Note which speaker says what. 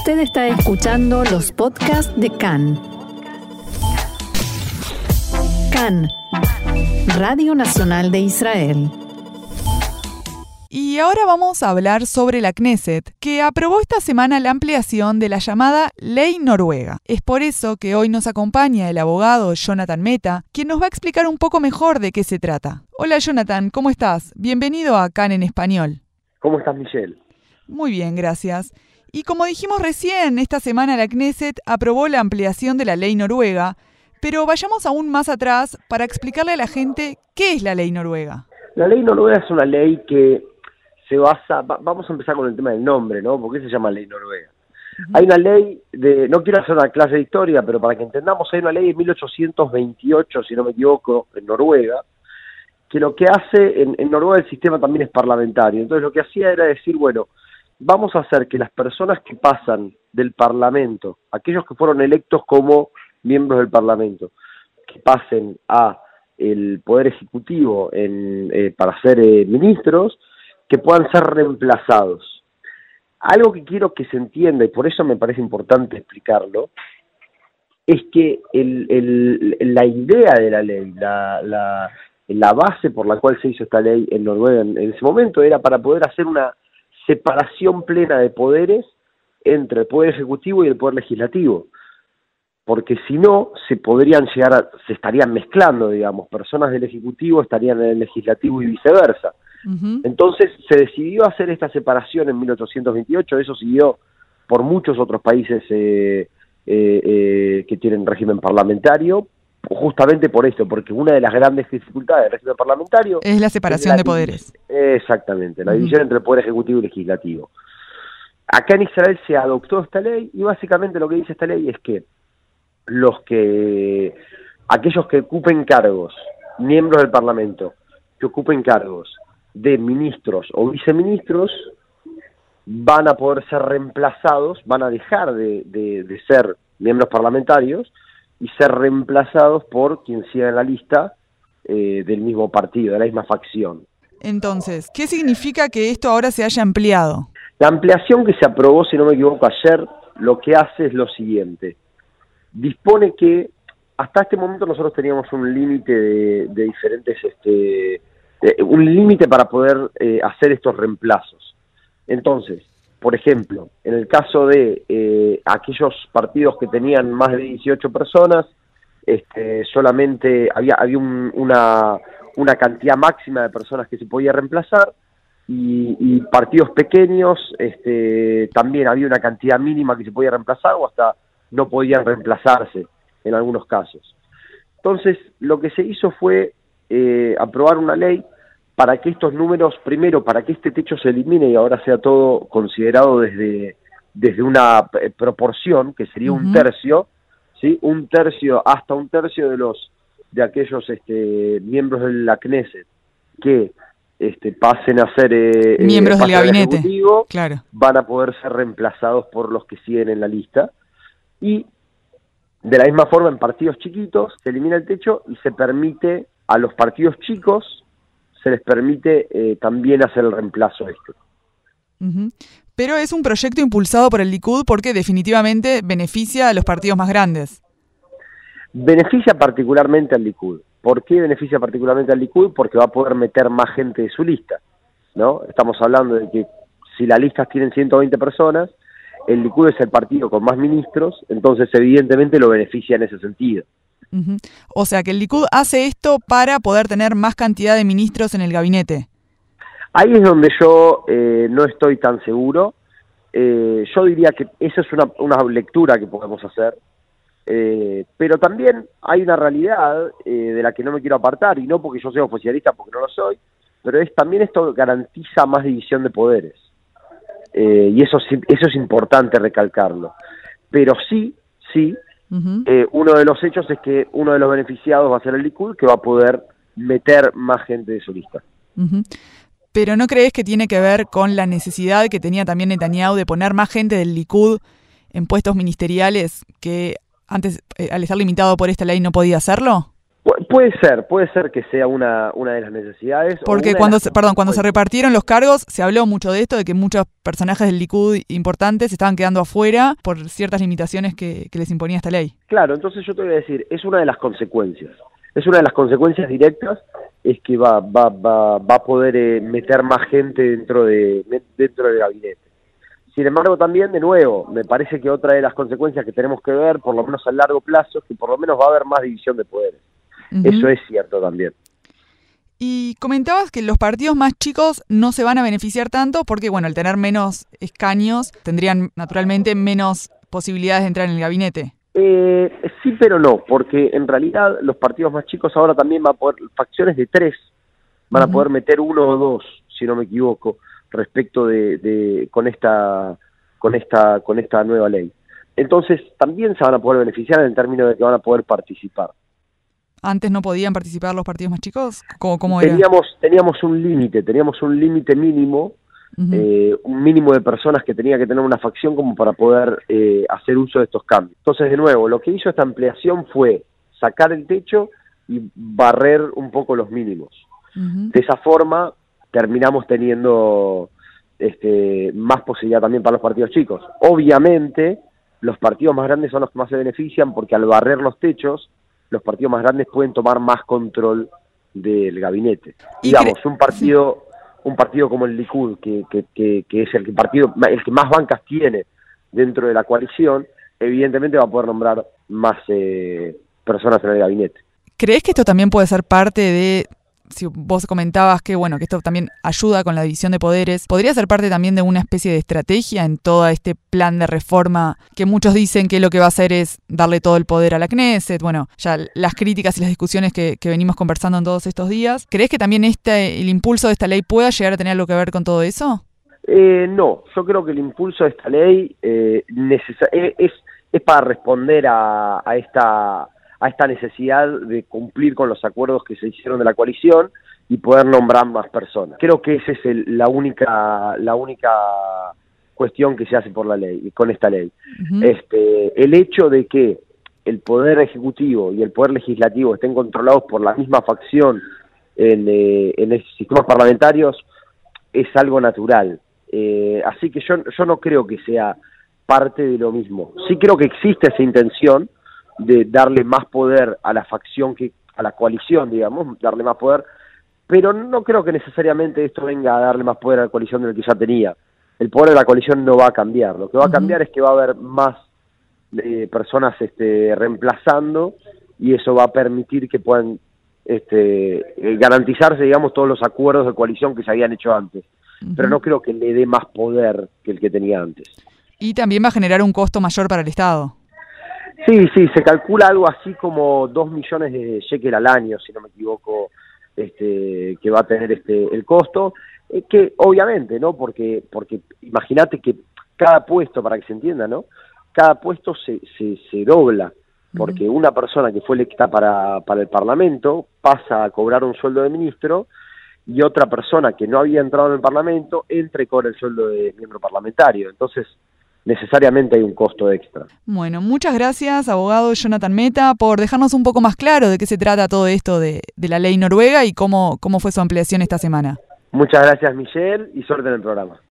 Speaker 1: Usted está escuchando los podcasts de CAN. CAN, Radio Nacional de Israel.
Speaker 2: Y ahora vamos a hablar sobre la Knesset, que aprobó esta semana la ampliación de la llamada Ley Noruega. Es por eso que hoy nos acompaña el abogado Jonathan Meta, quien nos va a explicar un poco mejor de qué se trata. Hola Jonathan, ¿cómo estás? Bienvenido a CAN en español.
Speaker 3: ¿Cómo estás, Michelle?
Speaker 2: Muy bien, gracias. Y como dijimos recién, esta semana la Knesset aprobó la ampliación de la ley noruega, pero vayamos aún más atrás para explicarle a la gente qué es la ley noruega.
Speaker 3: La ley noruega es una ley que se basa, vamos a empezar con el tema del nombre, ¿no? ¿Por qué se llama ley noruega? Hay una ley de, no quiero hacer una clase de historia, pero para que entendamos, hay una ley de 1828, si no me equivoco, en Noruega, que lo que hace, en, en Noruega el sistema también es parlamentario, entonces lo que hacía era decir, bueno, vamos a hacer que las personas que pasan del Parlamento, aquellos que fueron electos como miembros del Parlamento, que pasen a el Poder Ejecutivo en, eh, para ser eh, ministros, que puedan ser reemplazados. Algo que quiero que se entienda, y por eso me parece importante explicarlo, es que el, el, la idea de la ley, la, la, la, base por la cual se hizo esta ley en Noruega en ese momento era para poder hacer una separación plena de poderes entre el Poder Ejecutivo y el Poder Legislativo. Porque si no, se podrían llegar a, se estarían mezclando, digamos, personas del Ejecutivo estarían en el Legislativo y viceversa. Entonces se decidió hacer esta separación en 1828, eso siguió por muchos otros países eh, eh, eh, que tienen régimen parlamentario, justamente por esto, porque una de las grandes dificultades del régimen parlamentario
Speaker 2: es la separación de poderes.
Speaker 3: Exactamente, la división entre el poder ejecutivo y legislativo. Acá en Israel se adoptó esta ley y básicamente lo que dice esta ley es que los que aquellos que ocupen cargos, miembros del Parlamento, que ocupen cargos de ministros o viceministros, van a poder ser reemplazados, van a dejar de, de ser miembros parlamentarios y ser reemplazados por quien siga en la lista eh, del mismo partido, de la misma facción.
Speaker 2: Entonces, ¿qué significa que esto ahora se haya ampliado?
Speaker 3: La ampliación que se aprobó, si no me equivoco, ayer, lo que hace es lo siguiente. Dispone que hasta este momento nosotros teníamos un límite de, diferentes, este, un límite para poder eh, hacer estos reemplazos. Entonces, por ejemplo, en el caso de eh, aquellos partidos que tenían más de 18 personas, este, solamente había, había una, una cantidad máxima de personas que se podía reemplazar y, partidos pequeños este, también había una cantidad mínima que se podía reemplazar o hasta no podían reemplazarse en algunos casos. Entonces, lo que se hizo fue eh, aprobar una ley para que estos números, primero, para que este techo se elimine y ahora sea todo considerado desde, desde una eh, proporción, que sería un tercio, ¿sí? Un tercio, hasta un tercio de los de aquellos este, miembros de la Knesset que este, pasen a ser eh,
Speaker 2: eh, miembros del gabinete, claro.
Speaker 3: van a poder ser reemplazados por los que siguen en la lista. Y de la misma forma, en partidos chiquitos se elimina el techo y se permite a los partidos chicos se les permite eh, también hacer el reemplazo a esto.
Speaker 2: Pero es un proyecto impulsado por el Likud porque definitivamente beneficia a los partidos más grandes.
Speaker 3: Beneficia particularmente al Likud. ¿Por qué beneficia particularmente al Likud? Porque va a poder meter más gente de su lista. ¿no? Estamos hablando de que si las listas tienen 120 personas, el Likud es el partido con más ministros, entonces evidentemente lo beneficia en ese sentido.
Speaker 2: O sea que el Likud hace esto para poder tener más cantidad de ministros en el gabinete.
Speaker 3: Ahí es donde yo eh, no estoy tan seguro. Eh, yo diría que esa es una, una lectura que podemos hacer. Eh, pero también hay una realidad de la que no me quiero apartar, y no porque yo sea oficialista, porque no lo soy, pero es también esto garantiza más división de poderes. y eso, eso es importante recalcarlo. Pero sí, sí, eh, uno de los hechos es que uno de los beneficiados va a ser el Likud, que va a poder meter más gente de su lista.
Speaker 2: Pero ¿no crees que tiene que ver con la necesidad que tenía también Netanyahu de poner más gente del Likud en puestos ministeriales que antes, eh, al estar limitado por esta ley, no podía hacerlo?
Speaker 3: puede ser, puede ser que sea una, una de las necesidades.
Speaker 2: Porque cuando, se, perdón, cuando se repartieron los cargos, se habló mucho de esto, de que muchos personajes del Likud importantes estaban quedando afuera por ciertas limitaciones que, que les imponía esta ley.
Speaker 3: Claro, entonces yo te voy a decir, es una de las consecuencias. Es una de las consecuencias directas es que va, va, va, va a poder eh, meter más gente dentro de dentro del gabinete. Sin embargo, también, de nuevo, me parece que otra de las consecuencias que tenemos que ver, por lo menos a largo plazo, es que por lo menos va a haber más división de poderes. Eso es cierto también.
Speaker 2: Y comentabas que los partidos más chicos no se van a beneficiar tanto porque, bueno, al tener menos escaños, tendrían naturalmente menos posibilidades de entrar en el gabinete.
Speaker 3: Eh, sí, pero no, porque en realidad los partidos más chicos ahora también van a poder, facciones de tres, van a poder meter uno o dos, si no me equivoco, respecto de, de, con esta con esta con esta nueva ley. Entonces también se van a poder beneficiar en términos de que van a poder participar.
Speaker 2: ¿Antes no podían participar los partidos más chicos? ¿Cómo, cómo era?
Speaker 3: Teníamos, teníamos un límite, teníamos un límite mínimo eh, un mínimo de personas que tenía que tener una facción como para poder eh, hacer uso de estos cambios. Entonces, de nuevo, lo que hizo esta ampliación fue sacar el techo y barrer un poco los mínimos. De esa forma, terminamos teniendo este, más posibilidad también para los partidos chicos. Obviamente, los partidos más grandes son los que más se benefician porque al barrer los techos, los partidos más grandes pueden tomar más control del gabinete. Digamos, un partido un partido como el Likud, que, que, que, es el partido el que más bancas tiene dentro de la coalición, evidentemente va a poder nombrar más eh, personas en el gabinete.
Speaker 2: ¿Crees que esto también puede ser parte de si vos comentabas que bueno, que esto también ayuda con la división de poderes, ¿podría ser parte también de una especie de estrategia en todo este plan de reforma que muchos dicen que lo que va a hacer es darle todo el poder a la Knesset? Bueno, ya las críticas y las discusiones que, venimos conversando en todos estos días. ¿Crees que también este, el impulso de esta ley pueda llegar a tener algo que ver con todo eso?
Speaker 3: Eh, no, yo creo que el impulso de esta ley eh, eh, es, es para responder a, a esta a esta necesidad de cumplir con los acuerdos que se hicieron de la coalición y poder nombrar más personas. Creo que esa es la única la única cuestión que se hace por la ley con esta ley. Este el hecho de que el poder ejecutivo y el poder legislativo estén controlados por la misma facción en, eh, en sistemas parlamentarios es algo natural. Eh, así que yo, yo no creo que sea parte de lo mismo. Sí creo que existe esa intención, de darle más poder a la facción que a la coalición, digamos, darle más poder, pero no creo que necesariamente esto venga a darle más poder a la coalición del que ya tenía. El poder de la coalición no va a cambiar, lo que va a cambiar es que va a haber más eh, personas este, reemplazando y eso va a permitir que puedan este, eh, garantizarse, digamos, todos los acuerdos de coalición que se habían hecho antes. Pero no creo que le dé más poder que el que tenía antes.
Speaker 2: Y también va a generar un costo mayor para el Estado.
Speaker 3: Sí, sí, se calcula algo así como dos millones de shekel al año, si no me equivoco, este, que va a tener este el costo, eh, que obviamente, ¿no? Porque, porque imagínate que cada puesto, para que se entienda, ¿no? Cada puesto se, se, se dobla, porque una persona que fue electa para, para el Parlamento pasa a cobrar un sueldo de ministro y otra persona que no había entrado en el Parlamento entra y cobra el sueldo de miembro parlamentario. Entonces, necesariamente hay un costo extra.
Speaker 2: Bueno, muchas gracias, abogado Jonathan Meta, por dejarnos un poco más claro de qué se trata todo esto de, de la ley noruega y cómo, cómo fue su ampliación esta semana.
Speaker 3: Muchas gracias, Michelle, y suerte en el programa.